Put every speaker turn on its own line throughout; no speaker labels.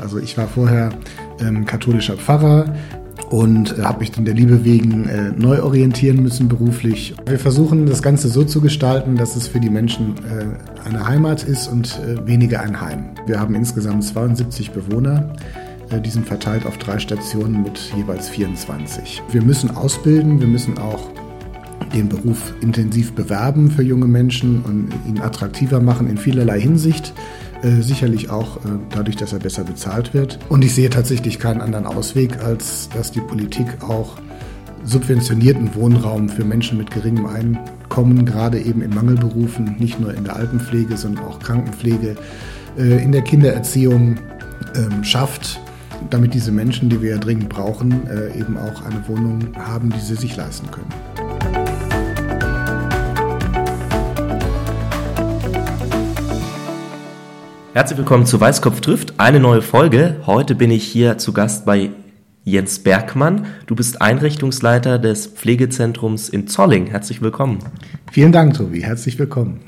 Also ich war vorher ähm, katholischer Pfarrer und äh, habe mich dann der Liebe wegen äh, neu orientieren müssen beruflich. Wir versuchen das Ganze so zu gestalten, dass es für die Menschen äh, eine Heimat ist und äh, weniger ein Heim. Wir haben insgesamt 72 Bewohner. Äh, die sind verteilt auf drei Stationen mit jeweils 24. Wir müssen ausbilden, wir müssen auch den Beruf intensiv bewerben für junge Menschen und ihn attraktiver machen in vielerlei Hinsicht. Äh, sicherlich auch äh, dadurch, dass er besser bezahlt wird. Und ich sehe tatsächlich keinen anderen Ausweg, als dass die Politik auch subventionierten Wohnraum für Menschen mit geringem Einkommen, gerade eben in Mangelberufen, nicht nur in der Altenpflege, sondern auch Krankenpflege, äh, in der Kindererziehung ähm, schafft, damit diese Menschen, die wir ja dringend brauchen, eben auch eine Wohnung haben, die sie sich leisten können.
Herzlich willkommen zu Weißkopf trifft, eine neue Folge. Heute bin ich hier zu Gast bei Jens Bergmann. Du bist Einrichtungsleiter des Pflegezentrums in Zolling. Herzlich willkommen.
Vielen Dank, Tobi. Herzlich willkommen.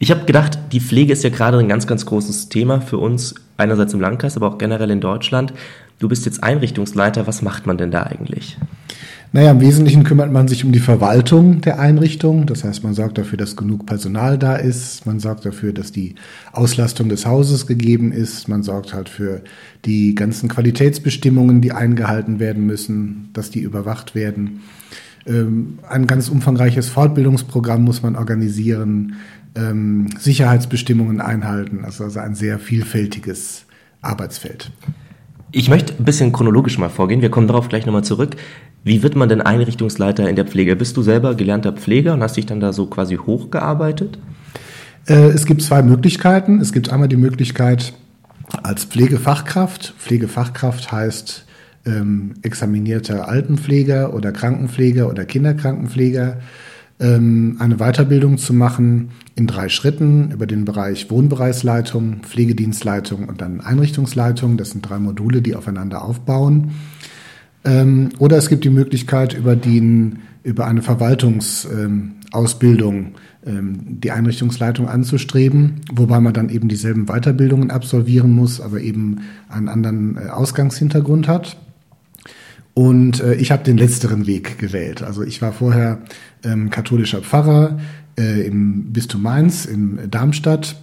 Ich habe gedacht, die Pflege ist ja gerade ein ganz, ganz großes Thema für uns, einerseits im Landkreis, aber auch generell in Deutschland. Du bist jetzt Einrichtungsleiter. Was macht man denn da eigentlich?
Naja, im Wesentlichen kümmert man sich um die Verwaltung der Einrichtung. Das heißt, man sorgt dafür, dass genug Personal da ist. Man sorgt dafür, dass die Auslastung des Hauses gegeben ist. Man sorgt halt für die ganzen Qualitätsbestimmungen, die eingehalten werden müssen, dass die überwacht werden. Ähm, ein ganz umfangreiches Fortbildungsprogramm muss man organisieren, ähm, Sicherheitsbestimmungen einhalten. Also, also ein sehr vielfältiges Arbeitsfeld.
Ich möchte ein bisschen chronologisch mal vorgehen. Wir kommen darauf gleich nochmal zurück. Wie wird man denn Einrichtungsleiter in der Pflege? Bist du selber gelernter Pfleger und hast dich dann da so quasi hochgearbeitet?
Äh, es gibt zwei Möglichkeiten. Es gibt einmal die Möglichkeit als Pflegefachkraft. Pflegefachkraft heißt ähm, examinierter Altenpfleger oder Krankenpfleger oder Kinderkrankenpfleger ähm, eine Weiterbildung zu machen in drei Schritten über den Bereich Wohnbereichsleitung, Pflegedienstleitung und dann Einrichtungsleitung. Das sind drei Module, die aufeinander aufbauen. Ähm, oder es gibt die Möglichkeit, über, den, über eine Verwaltungsausbildung ähm, die Einrichtungsleitung anzustreben, wobei man dann eben dieselben Weiterbildungen absolvieren muss, aber eben einen anderen äh, Ausgangshintergrund hat. Und äh, ich habe den letzteren Weg gewählt. Also ich war vorher ähm, katholischer Pfarrer äh, im Bistum Mainz in Darmstadt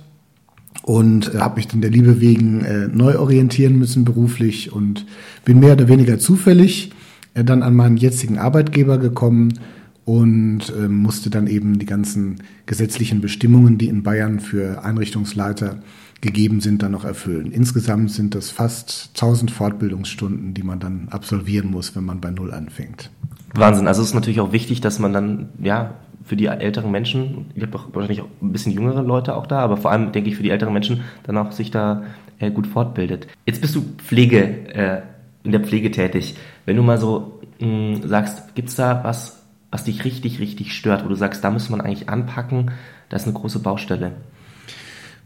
und äh, habe mich dann der Liebe wegen äh, neu orientieren müssen beruflich und bin mehr oder weniger zufällig äh, dann an meinen jetzigen Arbeitgeber gekommen und äh, musste dann eben die ganzen gesetzlichen Bestimmungen, die in Bayern für Einrichtungsleiter gegeben sind, dann noch erfüllen. Insgesamt sind das fast 1000 Fortbildungsstunden, die man dann absolvieren muss, wenn man bei Null anfängt.
Wahnsinn. Also es ist natürlich auch wichtig, dass man dann ja für die älteren Menschen, ich habe wahrscheinlich auch ein bisschen jüngere Leute auch da, aber vor allem denke ich für die älteren Menschen dann auch sich da äh, gut fortbildet. Jetzt bist du Pflege, äh, in der Pflege tätig. Wenn du mal so mh, hm, sagst, gibt's da was, was dich richtig, richtig stört, wo du sagst, da muss man eigentlich anpacken, das ist eine große Baustelle?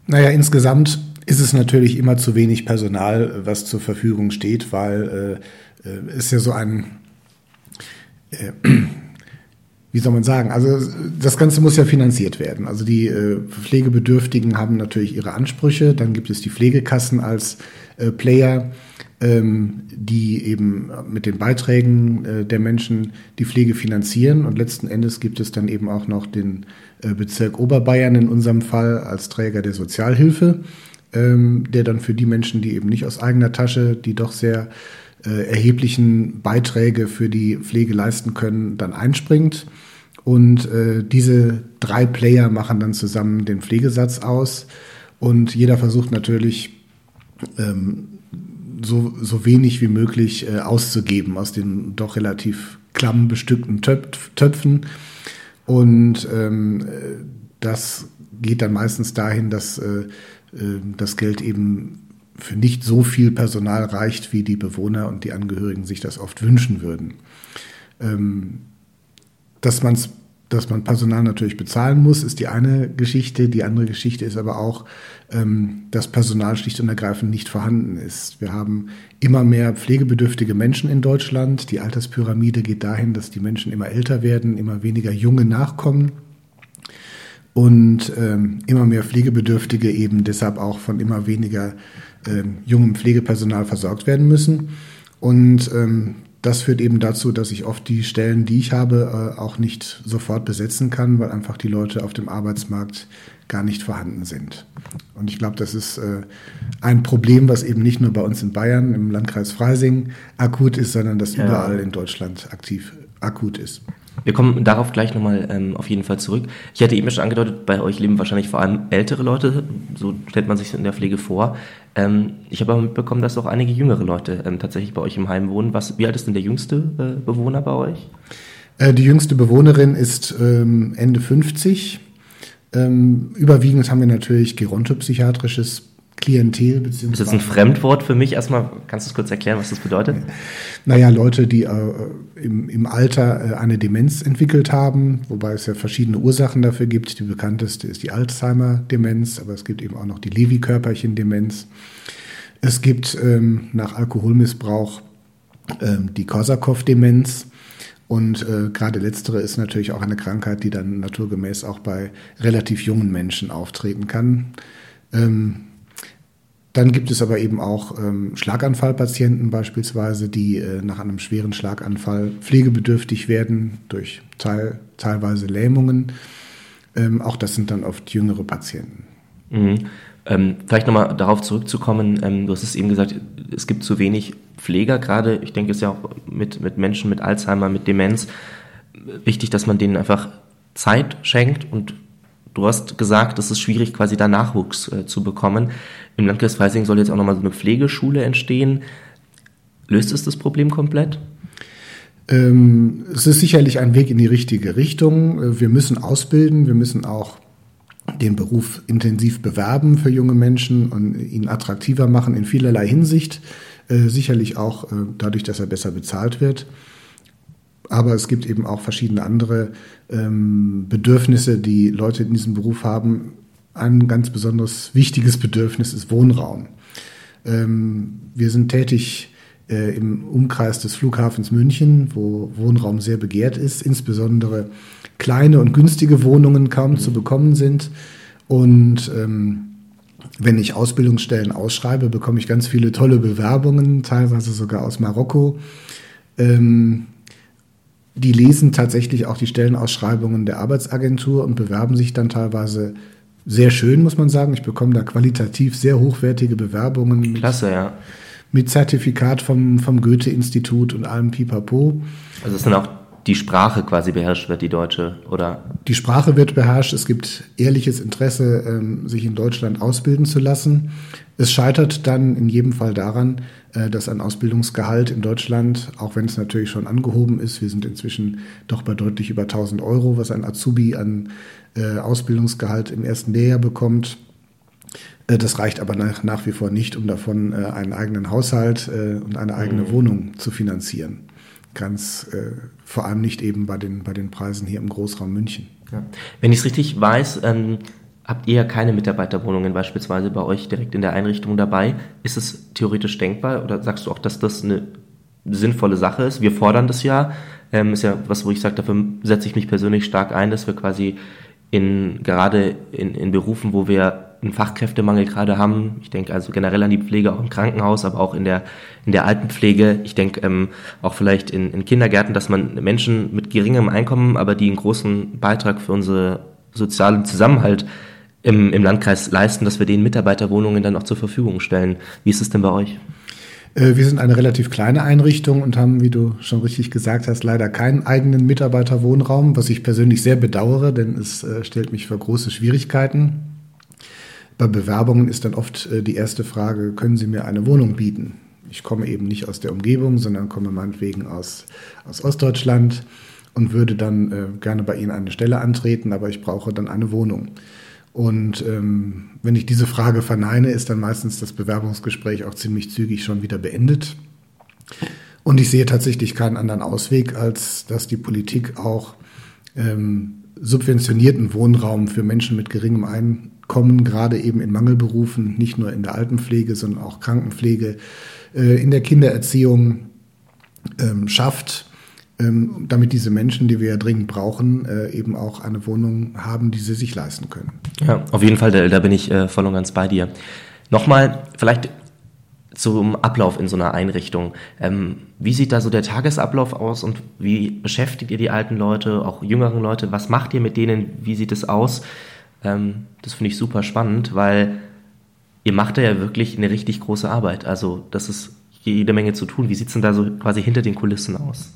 Naja, insgesamt ist es natürlich immer zu wenig Personal, was zur Verfügung steht, weil äh, äh ist ja so ein äh, wie soll man sagen, also das Ganze muss ja finanziert werden. Also die äh, Pflegebedürftigen haben natürlich ihre Ansprüche, dann gibt es die Pflegekassen als äh, Player, ähm, die eben mit den Beiträgen äh, der Menschen die Pflege finanzieren und letzten Endes gibt es dann eben auch noch den äh, Bezirk Oberbayern in unserem Fall als Träger der Sozialhilfe, ähm, der dann für die Menschen, die eben nicht aus eigener Tasche, die doch sehr äh, erheblichen Beiträge für die Pflege leisten können, dann einspringt. Und äh, diese drei Player machen dann zusammen den Pflegesatz aus. Und jeder versucht natürlich, ähm, so, so wenig wie möglich äh, auszugeben aus den doch relativ klamm bestückten Töpf Töpfen. Und ähm, das geht dann meistens dahin, dass äh, äh das Geld eben für nicht so viel Personal reicht, wie die Bewohner und die Angehörigen sich das oft wünschen würden. Ähm, dass, man's, dass man Personal natürlich bezahlen muss, ist die eine Geschichte. Die andere Geschichte ist aber auch, ähm, dass Personal schlicht und ergreifend nicht vorhanden ist. Wir haben immer mehr pflegebedürftige Menschen in Deutschland. Die Alterspyramide geht dahin, dass die Menschen immer älter werden, immer weniger junge nachkommen. und ähm, immer mehr Pflegebedürftige eben deshalb auch von immer weniger ähm, jungem Pflegepersonal versorgt werden müssen. Und ähm, das führt eben dazu, dass ich oft die Stellen, die ich habe, äh, auch nicht sofort besetzen kann, weil einfach die Leute auf dem Arbeitsmarkt gar nicht vorhanden sind. Und ich glaube, das ist äh, ein Problem, was eben nicht nur bei uns in Bayern, im Landkreis Freising akut ist, sondern das ja. überall in Deutschland aktiv akut ist.
Wir kommen darauf gleich nochmal ähm, auf jeden Fall zurück. Ich hatte eben schon angedeutet, bei euch leben wahrscheinlich vor allem ältere Leute, so stellt man sich in der Pflege vor. Ähm, ich habe aber mitbekommen, dass auch einige jüngere Leute ähm, tatsächlich bei euch im Heim wohnen. Was, wie alt ist denn der jüngste äh, Bewohner bei euch?
Äh, die jüngste Bewohnerin ist ähm, Ende 50. Ähm, überwiegend haben wir natürlich gerontopsychiatrisches Klientel.
Ist das ein Fremdwort für mich? Erstmal, kannst du es kurz erklären, was das bedeutet?
Naja, Leute, die äh, im, im Alter äh, eine Demenz entwickelt haben, wobei es ja verschiedene Ursachen dafür gibt. Die bekannteste ist die Alzheimer-Demenz, aber es gibt eben auch noch die Lewy-Körperchen-Demenz. Es gibt ähm, nach Alkoholmissbrauch ähm, die Korsakow-Demenz. Und äh, gerade letztere ist natürlich auch eine Krankheit, die dann naturgemäß auch bei relativ jungen Menschen auftreten kann. Ähm, dann gibt es aber eben auch ähm, Schlaganfallpatienten beispielsweise, die äh, nach einem schweren Schlaganfall pflegebedürftig werden durch teil, teilweise Lähmungen. Ähm, auch das sind dann oft jüngere Patienten.
Mhm. Ähm, vielleicht nochmal darauf zurückzukommen, ähm, du hast es eben gesagt, es gibt zu wenig Pfleger, gerade ich denke es ist ja auch mit, mit Menschen mit Alzheimer, mit Demenz, wichtig, dass man denen einfach Zeit schenkt und Du hast gesagt, es ist schwierig, quasi da Nachwuchs äh, zu bekommen. Im Landkreis Freising soll jetzt auch nochmal so eine Pflegeschule entstehen. Löst es das Problem komplett?
Ähm, es ist sicherlich ein Weg in die richtige Richtung. Äh, wir müssen ausbilden, wir müssen auch den Beruf intensiv bewerben für junge Menschen und ihn attraktiver machen in vielerlei Hinsicht. Äh, sicherlich auch äh, dadurch, dass er besser bezahlt wird. Aber es gibt eben auch verschiedene andere ähm, Bedürfnisse, die Leute in diesem Beruf haben. Ein ganz besonders wichtiges Bedürfnis ist Wohnraum. Ähm, wir sind tätig äh, im Umkreis des Flughafens München, wo Wohnraum sehr begehrt ist, insbesondere kleine und günstige Wohnungen kaum mhm. zu bekommen sind. Und ähm, wenn ich Ausbildungsstellen ausschreibe, bekomme ich ganz viele tolle Bewerbungen, teilweise sogar aus Marokko. Ähm, die lesen tatsächlich auch die Stellenausschreibungen der Arbeitsagentur und bewerben sich dann teilweise sehr schön, muss man sagen. Ich bekomme da qualitativ sehr hochwertige Bewerbungen.
Klasse, mit, ja.
Mit Zertifikat vom, vom Goethe-Institut und allem Pipapo.
Also es sind auch die Sprache quasi beherrscht wird, die deutsche, oder?
Die Sprache wird beherrscht. Es gibt ehrliches Interesse, ähm, sich in Deutschland ausbilden zu lassen. Es scheitert dann in jedem Fall daran, äh, dass ein Ausbildungsgehalt in Deutschland, auch wenn es natürlich schon angehoben ist, wir sind inzwischen doch bei deutlich über 1000 Euro, was ein Azubi an äh, Ausbildungsgehalt im ersten Lehrjahr bekommt. Äh, das reicht aber nach, nach wie vor nicht, um davon einen eigenen Haushalt und eine eigene mhm. Wohnung zu finanzieren ganz äh, vor allem nicht eben bei den, bei den Preisen hier im Großraum München.
Ja. Wenn ich es richtig weiß, ähm, habt ihr ja keine Mitarbeiterwohnungen beispielsweise bei euch direkt in der Einrichtung dabei. Ist es theoretisch denkbar oder sagst du auch, dass das eine sinnvolle Sache ist? Wir fordern das ja. Ähm, ist ja was, wo ich sage, dafür setze ich mich persönlich stark ein, dass wir quasi in, gerade in, in Berufen, wo wir einen Fachkräftemangel gerade haben. Ich denke also generell an die Pflege, auch im Krankenhaus, aber auch in der, in der Altenpflege. Ich denke ähm, auch vielleicht in, in Kindergärten, dass man Menschen mit geringem Einkommen, aber die einen großen Beitrag für unsere sozialen Zusammenhalt im, im Landkreis leisten, dass wir denen Mitarbeiterwohnungen dann auch zur Verfügung stellen. Wie ist es denn bei euch?
Äh, wir sind eine relativ kleine Einrichtung und haben, wie du schon richtig gesagt hast, leider keinen eigenen Mitarbeiterwohnraum, was ich persönlich sehr bedauere, denn es äh, stellt mich vor große Schwierigkeiten. Bei Bewerbungen ist dann oft äh, die erste Frage, können Sie mir eine Wohnung bieten? Ich komme eben nicht aus der Umgebung, sondern komme meinetwegen aus, aus Ostdeutschland und würde dann äh, gerne bei Ihnen eine Stelle antreten, aber ich brauche dann eine Wohnung. Und ähm, wenn ich diese Frage verneine, ist dann meistens das Bewerbungsgespräch auch ziemlich zügig schon wieder beendet. Und ich sehe tatsächlich keinen anderen Ausweg, als dass die Politik auch ähm, subventionierten Wohnraum für Menschen mit geringem Einkommen kommen, gerade eben in Mangelberufen, nicht nur in der Altenpflege, sondern auch Krankenpflege, äh, in der Kindererziehung ähm, schafft. ähm, damit diese Menschen, die wir ja dringend brauchen, äh, eben auch eine Wohnung haben, die sie sich leisten können.
Ja, auf jeden Fall, da, bin ich äh, voll und ganz bei dir. Nochmal, vielleicht zum Ablauf in so einer Einrichtung. Ähm, wie sieht da so der Tagesablauf aus und wie beschäftigt ihr die alten Leute, auch jüngeren Leute? Was macht ihr mit denen? Wie sieht es aus? Ähm, das finde ich super spannend, weil ihr macht da ja wirklich eine richtig große Arbeit. Also das ist jede Menge zu tun. Wie sieht es denn da so quasi hinter den Kulissen aus?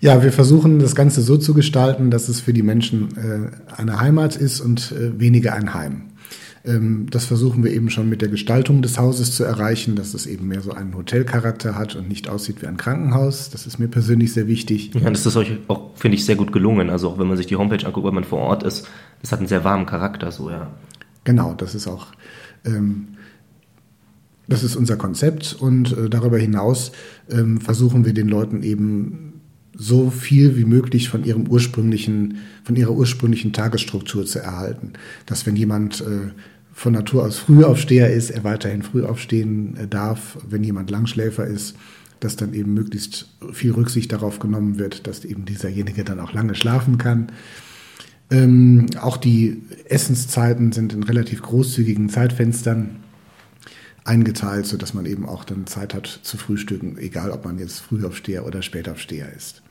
Ja, wir versuchen das Ganze so zu gestalten, dass es für die Menschen äh, eine Heimat ist und äh, weniger ein Heim. Ähm, das versuchen wir eben schon mit der Gestaltung des Hauses zu erreichen, dass es eben mehr so einen Hotelcharakter hat und nicht aussieht wie ein Krankenhaus. Das ist mir persönlich sehr wichtig.
Ja, das ist euch auch, finde ich, sehr gut gelungen. Also auch wenn man sich die Homepage anguckt, wenn man vor Ort ist, das hat einen sehr warmen Charakter, so ja.
Genau, das ist auch ähm, das ist unser Konzept und äh, darüber hinaus ähm, versuchen wir den Leuten eben so viel wie möglich von ihrem ursprünglichen, von ihrer ursprünglichen Tagesstruktur zu erhalten. Dass wenn jemand äh, von Natur aus Frühaufsteher ist, er weiterhin früh aufstehen äh, darf. Wenn jemand Langschläfer ist, dass dann eben möglichst viel Rücksicht darauf genommen wird, dass eben dieserjenige dann auch lange schlafen kann. Ähm, auch die Essenszeiten sind in relativ großzügigen Zeitfenstern eingeteilt, sodass man eben auch dann Zeit hat zu frühstücken, egal ob man jetzt Frühaufsteher oder Spätaufsteher ist.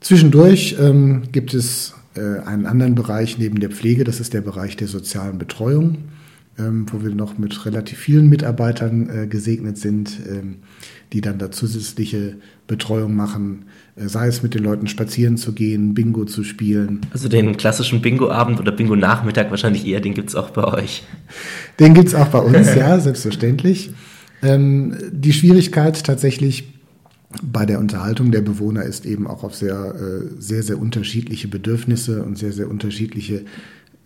Zwischendurch ähm, gibt es einen anderen Bereich neben der Pflege, das ist der Bereich der sozialen Betreuung, ähm, wo wir noch mit relativ vielen Mitarbeitern äh, gesegnet sind, ähm, die dann da zusätzliche Betreuung machen, äh, sei es mit den Leuten spazieren zu gehen, Bingo zu spielen.
Also den klassischen Bingo-Abend oder Bingo-Nachmittag wahrscheinlich eher, den gibt es auch bei euch.
Den gibt es auch bei uns, ja, selbstverständlich. Ähm, die Schwierigkeit tatsächlich bei der Unterhaltung der Bewohner ist eben auch auf sehr, äh, sehr, sehr unterschiedliche Bedürfnisse und sehr, sehr unterschiedliche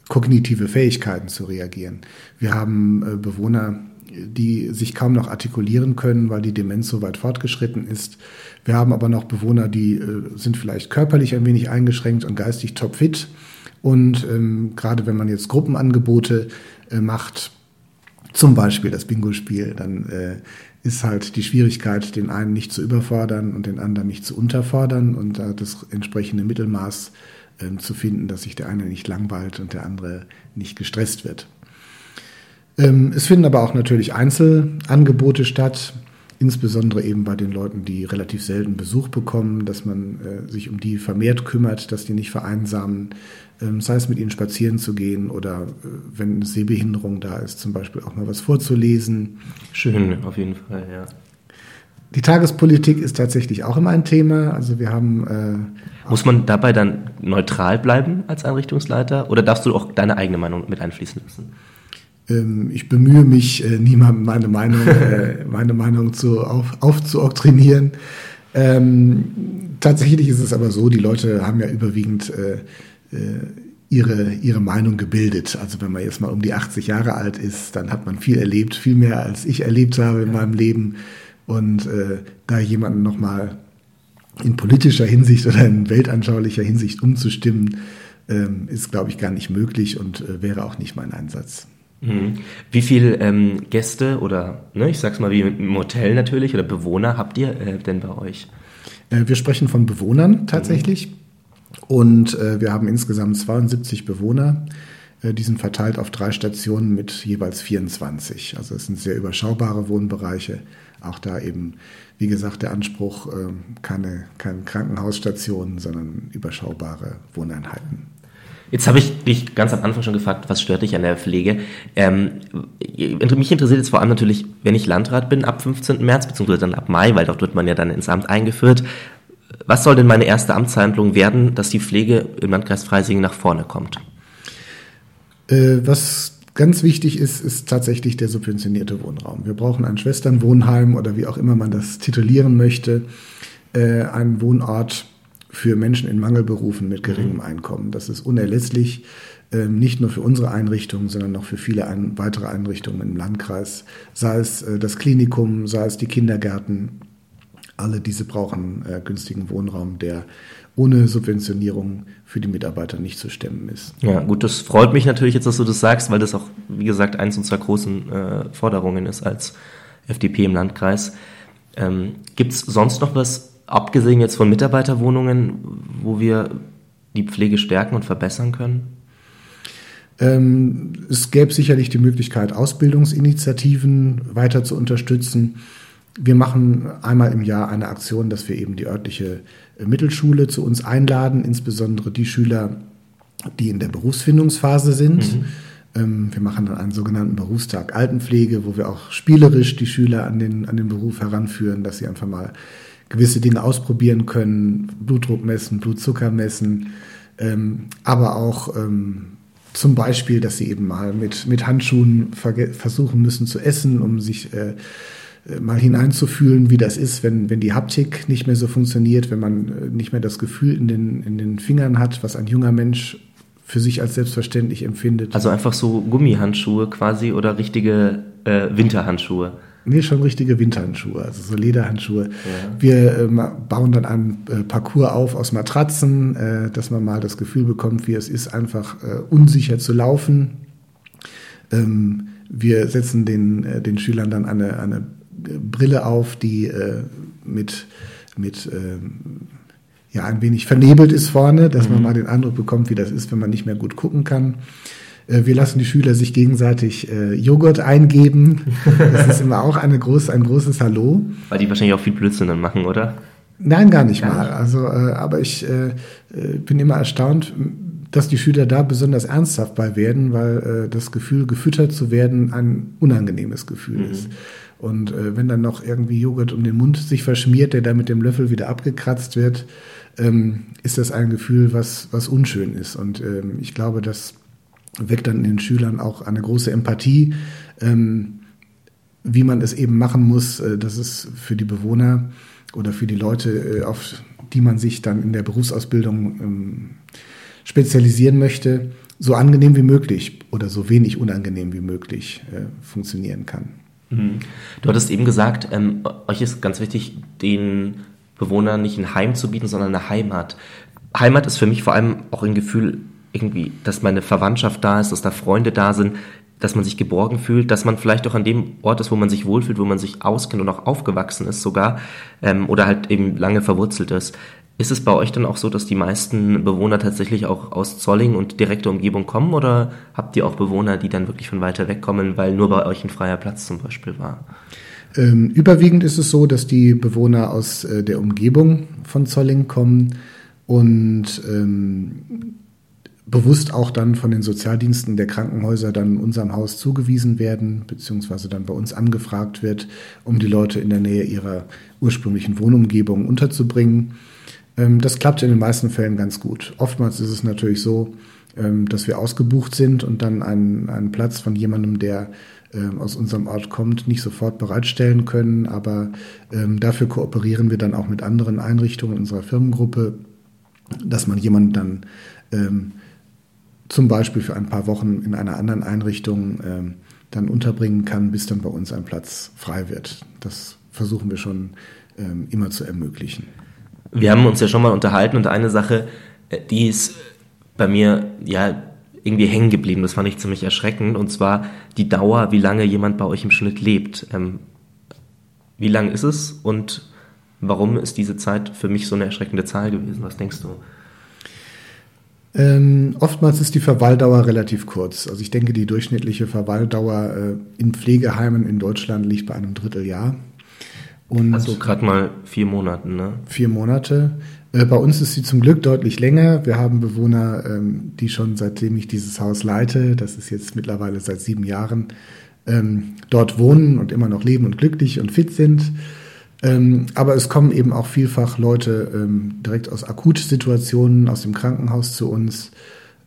kognitive Fähigkeiten zu reagieren. Wir haben äh, Bewohner, die sich kaum noch artikulieren können, weil die Demenz so weit fortgeschritten ist. Wir haben aber noch Bewohner, die äh, sind vielleicht körperlich ein wenig eingeschränkt und geistig topfit. Und ähm, gerade wenn man jetzt Gruppenangebote äh, macht, zum Beispiel das Bingo-Spiel, dann äh, ist halt die Schwierigkeit, den einen nicht zu überfordern und den anderen nicht zu unterfordern und da das entsprechende Mittelmaß äh, zu finden, dass sich der eine nicht langweilt und der andere nicht gestresst wird. Ähm, es finden aber auch natürlich Einzelangebote statt, insbesondere eben bei den Leuten, die relativ selten Besuch bekommen, dass man äh, sich um die vermehrt kümmert, dass die nicht vereinsamen, ähm, sei es mit ihnen spazieren zu gehen oder äh, wenn eine Sehbehinderung da ist, zum Beispiel auch mal was vorzulesen.
Schön, auf jeden Fall, ja.
Die Tagespolitik ist tatsächlich auch immer ein Thema. Also wir haben. Äh,
Muss man dabei dann neutral bleiben als Einrichtungsleiter oder darfst du auch deine eigene Meinung mit einfließen lassen?
Ähm, ich bemühe mich, äh, niemandem meine Meinung, äh, meine Meinung zu, auf, aufzuoktrinieren. Ähm, tatsächlich ist es aber so, die Leute haben ja überwiegend äh, äh, ihre, ihre Meinung gebildet. Also wenn man jetzt mal um die 80 Jahre alt ist, dann hat man viel erlebt, viel mehr als ich erlebt habe in meinem Leben. Und äh, da jemanden nochmal in politischer Hinsicht oder in weltanschaulicher Hinsicht umzustimmen, ähm, ist, glaube ich, gar nicht möglich und äh, wäre auch nicht mein Einsatz.
Mhm. Wie viele ähm, Gäste oder, ne, ich sag's mal wie im Hotel natürlich, oder Bewohner habt ihr äh, denn bei euch?
Äh, wir sprechen von Bewohnern tatsächlich. Mhm. Und äh, wir haben insgesamt 72 Bewohner. Äh, die sind verteilt auf drei Stationen mit jeweils 24. Also es sind sehr überschaubare Wohnbereiche. Auch da eben, wie gesagt, der Anspruch, äh, keine, keine Krankenhausstationen, sondern überschaubare Wohneinheiten.
Jetzt habe ich dich ganz am Anfang schon gefragt, was stört dich an der Pflege? Ähm, mich interessiert jetzt vor allem natürlich, wenn ich Landrat bin ab 15. März, beziehungsweise dann ab Mai, weil dort wird man ja dann ins Amt eingeführt was soll denn meine erste Amtshandlung werden, dass die Pflege im Landkreis Freising nach vorne kommt?
Äh, was ganz wichtig ist, ist tatsächlich der subventionierte Wohnraum. Wir brauchen ein Schwesternwohnheim oder wie auch immer man das titulieren möchte, äh, einen Wohnort für Menschen in Mangelberufen mit geringem mhm. Einkommen. Das ist unerlässlich, ähm, nicht nur für unsere Einrichtungen, sondern auch für viele weitere Einrichtungen im Landkreis, sei es äh, das Klinikum, sei es die Kindergärten, alle diese brauchen äh, günstigen Wohnraum, der ohne Subventionierung für die Mitarbeiter nicht zu stemmen ist.
Ja, gut, das freut mich natürlich jetzt, dass du das sagst, weil das auch, wie gesagt, eins unserer großen äh, Forderungen ist als FDP im Landkreis. Ähm, Gibt es sonst noch was abgesehen jetzt von Mitarbeiterwohnungen, wo wir die Pflege stärken und verbessern können?
Ähm, es gäbe sicherlich die Möglichkeit, Ausbildungsinitiativen weiter zu unterstützen. Wir machen einmal im Jahr eine Aktion, dass wir eben die örtliche äh, Mittelschule zu uns einladen, insbesondere die Schüler, die in der Berufsfindungsphase sind. Mhm. Ähm, wir machen dann einen sogenannten Berufstag Altenpflege, wo wir auch spielerisch die Schüler an den, an den Beruf heranführen, dass sie einfach mal gewisse Dinge ausprobieren können, Blutdruck messen, Blutzucker messen, ähm, aber auch ähm, zum Beispiel, dass sie eben mal mit, mit Handschuhen versuchen müssen zu essen, um sich äh, äh, mal hineinzufühlen, wie das ist, wenn, wenn die Haptik nicht mehr so funktioniert, wenn man äh, nicht mehr das Gefühl in den, in den Fingern hat, was ein junger Mensch für sich als selbstverständlich empfindet.
Also einfach so Gummihandschuhe quasi oder richtige äh, Winterhandschuhe?
Nee, schon richtige Winterhandschuhe, also so Lederhandschuhe. Ja. Wir äh, bauen dann einen äh, Parcours auf aus Matratzen, äh, dass man mal das Gefühl bekommt, wie es ist, einfach äh, unsicher zu laufen. Ähm, wir setzen den, äh, den Schülern dann eine, eine Brille auf, die äh, mit, mit ähm, ja, ein wenig vernebelt ist vorne, dass mhm. man mal den Eindruck bekommt, wie das ist, wenn man nicht mehr gut gucken kann. Äh, wir lassen die Schüler sich gegenseitig äh, Joghurt eingeben. Das ist immer auch eine groß, ein großes Hallo.
Weil die wahrscheinlich auch viel Blödsinn dann machen, oder?
Nein, gar nicht gar mal. Nicht. Also, äh, aber ich äh, äh, bin immer erstaunt, dass die Schüler da besonders ernsthaft bei werden, weil äh, das Gefühl, gefüttert zu werden, ein unangenehmes Gefühl mhm. ist. Und äh, wenn dann noch irgendwie Joghurt um den Mund sich verschmiert, der dann mit dem Löffel wieder abgekratzt wird, ähm, ist das ein Gefühl, was, was unschön ist. Und ähm, ich glaube, das weckt dann in den Schülern auch eine große Empathie, ähm, wie man es eben machen muss, äh, dass es für die Bewohner oder für die Leute, äh, auf die man sich dann in der Berufsausbildung ähm, spezialisieren möchte, so angenehm wie möglich oder so wenig unangenehm wie möglich äh, funktionieren kann.
Mhm. Du hattest eben gesagt, ähm, euch ist ganz wichtig, den Bewohnern nicht ein Heim zu bieten, sondern eine Heimat. Heimat ist für mich vor allem auch ein Gefühl, irgendwie, dass meine Verwandtschaft da ist, dass da Freunde da sind, dass man sich geborgen fühlt, dass man vielleicht auch an dem Ort ist, wo man sich wohlfühlt, wo man sich auskennt und auch aufgewachsen ist sogar ähm, oder halt eben lange verwurzelt ist. Ist es bei euch dann auch so, dass die meisten Bewohner tatsächlich auch aus Zolling und direkter Umgebung kommen oder habt ihr auch Bewohner, die dann wirklich von weiter weg kommen, weil nur bei euch ein freier Platz zum Beispiel war?
Ähm, überwiegend ist es so, dass die Bewohner aus äh, der Umgebung von Zolling kommen und ähm, bewusst auch dann von den Sozialdiensten der Krankenhäuser dann unserem Haus zugewiesen werden, beziehungsweise dann bei uns angefragt wird, um die Leute in der Nähe ihrer ursprünglichen Wohnumgebung unterzubringen. Ähm, das klappt in den meisten Fällen ganz gut. Oftmals ist es natürlich so, ähm, dass wir ausgebucht sind und dann einen, einen Platz von jemandem, der ähm, aus unserem Ort kommt, nicht sofort bereitstellen können. Aber dafür kooperieren wir dann auch mit anderen Einrichtungen unserer Firmengruppe, dass man jemanden dann zum Beispiel für ein paar Wochen in einer anderen Einrichtung dann unterbringen kann, bis dann bei uns ein Platz frei wird. Das versuchen wir schon immer zu ermöglichen.
Wir haben uns ja schon mal unterhalten und eine Sache, äh, die ist bei mir ja irgendwie hängen geblieben. Das fand ich ziemlich erschreckend. Und zwar die Dauer, wie lange jemand bei euch im Schnitt lebt. Ähm, wie lang ist es und warum ist diese Zeit für mich so eine erschreckende Zahl gewesen? Was denkst du?
Ähm, oftmals ist die Verweildauer relativ kurz. Also ich denke, die durchschnittliche Verweildauer äh, in Pflegeheimen in Deutschland liegt bei einem Dritteljahr.
Und also gerade mal vier Monate, ne?
Vier Monate. Äh, bei uns ist sie zum Glück deutlich länger. Wir haben Bewohner, ähm, die schon seitdem ich dieses Haus leite, das ist jetzt mittlerweile seit sieben Jahren, ähm, dort wohnen und immer noch leben und glücklich und fit sind. Ähm, aber es kommen eben auch vielfach Leute direkt aus Akutsituationen aus dem Krankenhaus zu uns,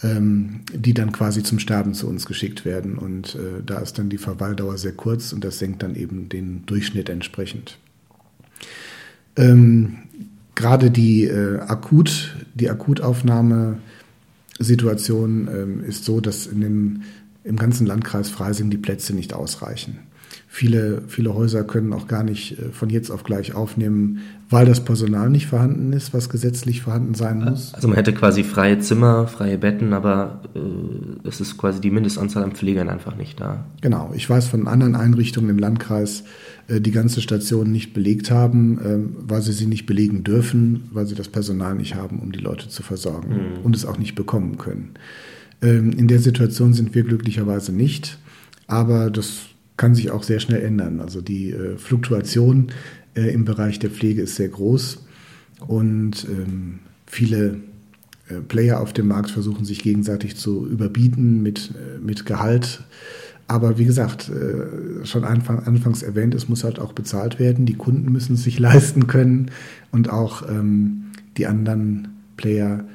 die dann quasi zum Sterben zu uns geschickt werden. Und äh, da ist dann die Verweildauer sehr kurz und das senkt dann eben den Durchschnitt entsprechend. Ähm, Gerade die äh, Akut, die Akutaufnahmesituation ähm, ist so, dass in den, im ganzen Landkreis Freising die Plätze nicht ausreichen. Viele, viele Häuser können auch gar nicht äh, von jetzt auf gleich aufnehmen, weil das Personal nicht vorhanden ist, was gesetzlich vorhanden sein muss.
Also man hätte quasi freie Zimmer, freie Betten, aber äh, es ist quasi die Mindestanzahl an Pflegern einfach nicht da.
Genau. Ich weiß von anderen Einrichtungen im Landkreis, äh, die ganze Station nicht belegt haben, äh, weil sie sie nicht belegen dürfen, weil sie das Personal nicht haben, um die Leute zu versorgen mhm. und es auch nicht bekommen können. Ähm, in der Situation sind wir glücklicherweise nicht, aber das kann sich auch sehr schnell ändern. Also die äh, Fluktuation äh, im Bereich der Pflege ist sehr groß und ähm, viele äh, Player auf dem Markt versuchen sich gegenseitig zu überbieten mit, äh, mit Gehalt. Aber wie gesagt, äh, schon Anfang, anfangs erwähnt, es muss halt auch bezahlt werden. Die Kunden müssen es sich leisten können und auch ähm, die anderen Player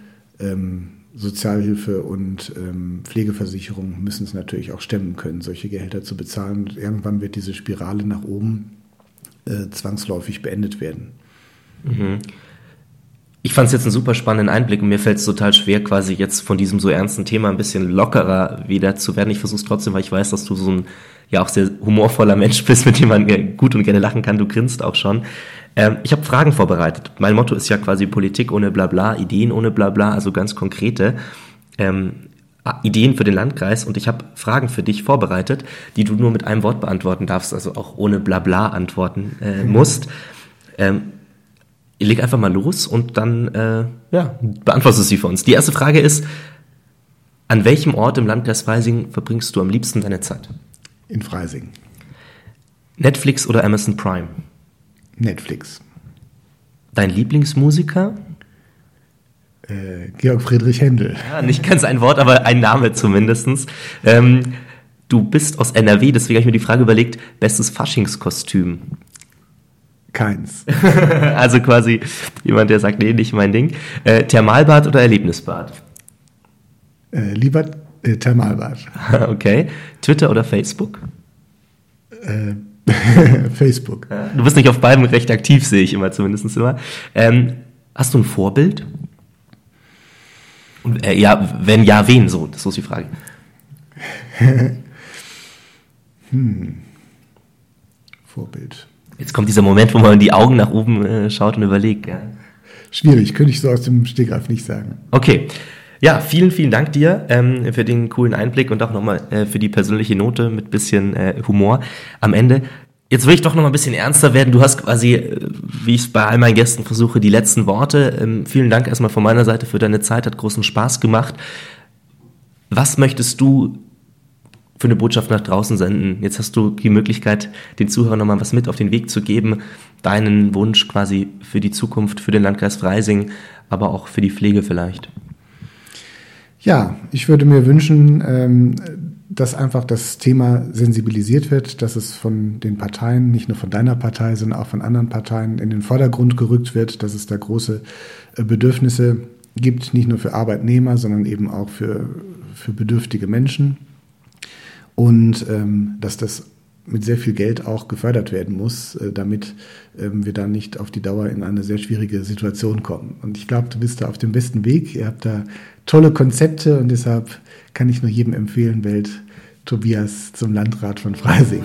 ähm, Sozialhilfe und ähm, Pflegeversicherung müssen es natürlich auch stemmen können, solche Gehälter zu bezahlen. Und irgendwann wird diese Spirale nach oben äh, zwangsläufig beendet werden.
Mhm. Ich fand es jetzt einen super spannenden Einblick und mir fällt es total schwer, quasi jetzt von diesem so ernsten Thema ein bisschen lockerer wieder zu werden. Ich versuche es trotzdem, weil ich weiß, dass du so ein ja auch sehr humorvoller Mensch bist, mit dem man gut und gerne lachen kann. Du grinst auch schon. Ähm, ich habe Fragen vorbereitet. Mein Motto ist ja quasi Politik ohne Blabla, Ideen ohne Blabla, also ganz konkrete ähm, Ideen für den Landkreis. Und ich habe Fragen für dich vorbereitet, die du nur mit einem Wort beantworten darfst, also auch ohne Blabla antworten äh, mhm. musst. Ähm, ich leg einfach mal los und dann äh, ja, beantwortest du sie für uns. Die erste Frage ist, an welchem Ort im Landkreis Freising verbringst du am liebsten deine Zeit?
In Freising.
Netflix oder Amazon Prime?
Netflix.
Dein Lieblingsmusiker?
Äh, Georg Friedrich Händel.
Ja, nicht ganz ein Wort, aber ein Name zumindest. Ähm, du bist aus NRW, deswegen habe ich mir die Frage überlegt, bestes Faschingskostüm?
Keins.
also quasi jemand, der sagt, nee, nicht mein Ding. Äh, Thermalbad oder Erlebnisbad?
Äh, lieber äh, Thermalbad.
okay. Twitter oder Facebook?
Facebook.
Du bist nicht auf beiden recht aktiv, sehe ich immer zumindest immer. Ähm, hast du ein Vorbild? Und, äh, ja, wenn ja, wen so? Das ist die Frage.
hm. Vorbild.
Jetzt kommt dieser Moment, wo man die Augen nach oben äh, schaut und überlegt. Ja.
Schwierig, könnte ich so aus dem Stegreif nicht sagen.
Okay. Ja, vielen, vielen Dank dir ähm, für den coolen Einblick und auch nochmal äh, für die persönliche Note mit bisschen äh, Humor am Ende. Jetzt will ich doch noch mal ein bisschen ernster werden. Du hast quasi, äh, wie ich es bei all meinen Gästen versuche, die letzten Worte. Ähm, vielen Dank erstmal von meiner Seite für deine Zeit, hat großen Spaß gemacht. Was möchtest du für eine Botschaft nach draußen senden? Jetzt hast du die Möglichkeit, den Zuhörern nochmal was mit auf den Weg zu geben, deinen Wunsch quasi für die Zukunft, für den Landkreis Freising, aber auch für die Pflege vielleicht.
Ja, ich würde mir wünschen, ähm, dass einfach das Thema sensibilisiert wird, dass es von den Parteien, nicht nur von deiner Partei, sondern auch von anderen Parteien in den Vordergrund gerückt wird, dass es da große äh, Bedürfnisse gibt, nicht nur für Arbeitnehmer, sondern eben auch für, für bedürftige Menschen. Und ähm, dass das mit sehr viel Geld auch gefördert werden muss, äh, damit ähm, wir dann nicht auf die Dauer in eine sehr schwierige Situation kommen. Und ich glaube, du bist da auf dem besten Weg. Ihr habt da tolle Konzepte und deshalb kann ich nur jedem empfehlen, wählt Tobias zum Landrat von Freising.